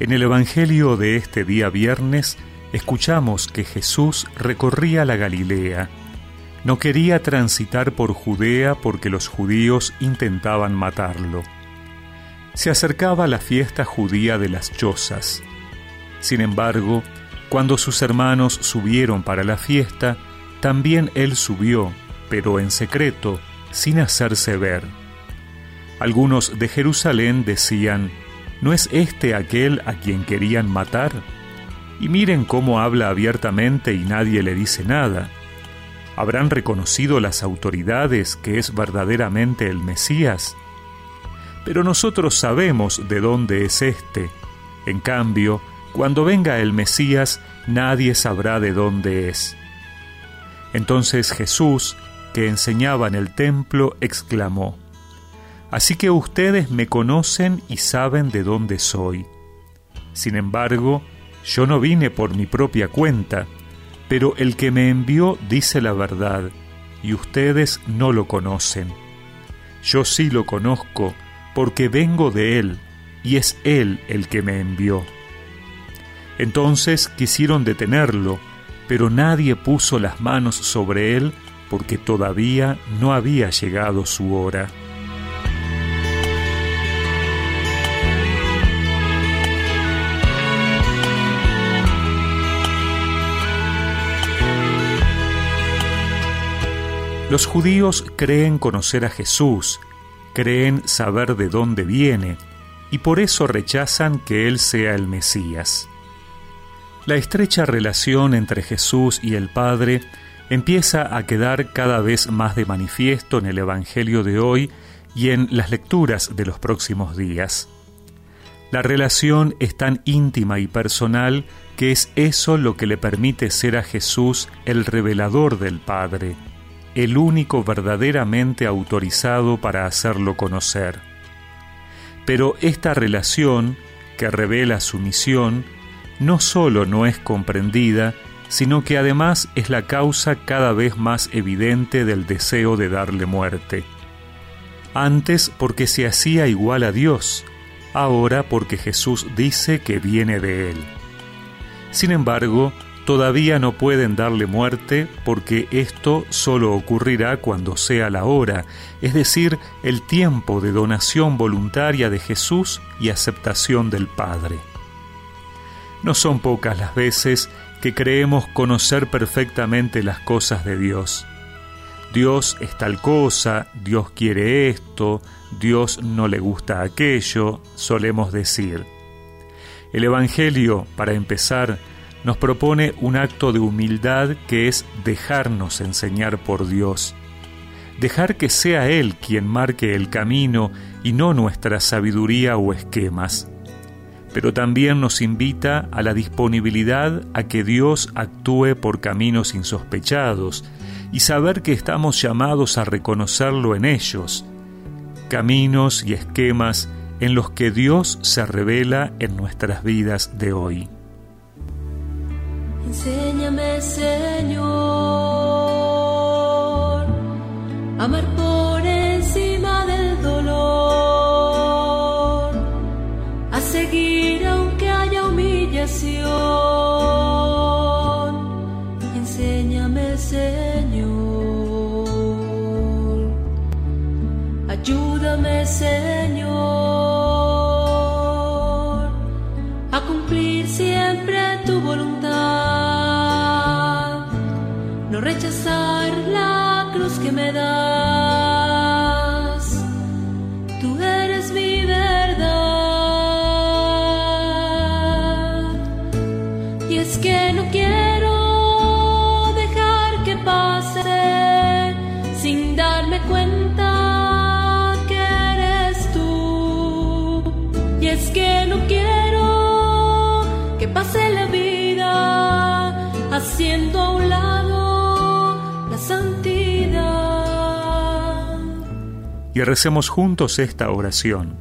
En el Evangelio de este día viernes escuchamos que Jesús recorría la Galilea. No quería transitar por Judea porque los judíos intentaban matarlo. Se acercaba la fiesta judía de las chozas. Sin embargo, cuando sus hermanos subieron para la fiesta, también él subió, pero en secreto, sin hacerse ver. Algunos de Jerusalén decían, ¿No es este aquel a quien querían matar? Y miren cómo habla abiertamente y nadie le dice nada. ¿Habrán reconocido las autoridades que es verdaderamente el Mesías? Pero nosotros sabemos de dónde es éste. En cambio, cuando venga el Mesías, nadie sabrá de dónde es. Entonces Jesús, que enseñaba en el templo, exclamó, Así que ustedes me conocen y saben de dónde soy. Sin embargo, yo no vine por mi propia cuenta, pero el que me envió dice la verdad, y ustedes no lo conocen. Yo sí lo conozco, porque vengo de él, y es él el que me envió. Entonces quisieron detenerlo, pero nadie puso las manos sobre él, porque todavía no había llegado su hora. Los judíos creen conocer a Jesús, creen saber de dónde viene, y por eso rechazan que Él sea el Mesías. La estrecha relación entre Jesús y el Padre empieza a quedar cada vez más de manifiesto en el Evangelio de hoy y en las lecturas de los próximos días. La relación es tan íntima y personal que es eso lo que le permite ser a Jesús el revelador del Padre el único verdaderamente autorizado para hacerlo conocer. Pero esta relación, que revela su misión, no solo no es comprendida, sino que además es la causa cada vez más evidente del deseo de darle muerte. Antes porque se hacía igual a Dios, ahora porque Jesús dice que viene de Él. Sin embargo, todavía no pueden darle muerte porque esto solo ocurrirá cuando sea la hora, es decir, el tiempo de donación voluntaria de Jesús y aceptación del Padre. No son pocas las veces que creemos conocer perfectamente las cosas de Dios. Dios es tal cosa, Dios quiere esto, Dios no le gusta aquello, solemos decir. El Evangelio, para empezar, nos propone un acto de humildad que es dejarnos enseñar por Dios, dejar que sea Él quien marque el camino y no nuestra sabiduría o esquemas. Pero también nos invita a la disponibilidad a que Dios actúe por caminos insospechados y saber que estamos llamados a reconocerlo en ellos, caminos y esquemas en los que Dios se revela en nuestras vidas de hoy. Enséñame, Señor, amar por encima del dolor, a seguir aunque haya humillación. Enséñame, Señor, ayúdame, Señor, a cumplir siempre tu voluntad rechazar la cruz que me das. Tú eres mi verdad. Y es que no quiero dejar que pase sin darme cuenta que eres tú. Y es que no quiero que pase la vida haciendo y recemos juntos esta oración.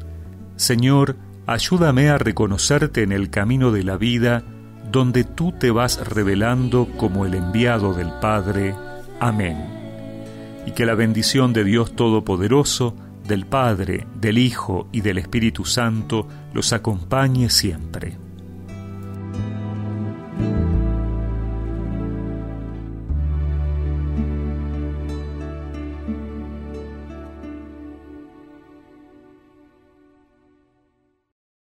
Señor, ayúdame a reconocerte en el camino de la vida donde tú te vas revelando como el enviado del Padre. Amén. Y que la bendición de Dios Todopoderoso, del Padre, del Hijo y del Espíritu Santo los acompañe siempre.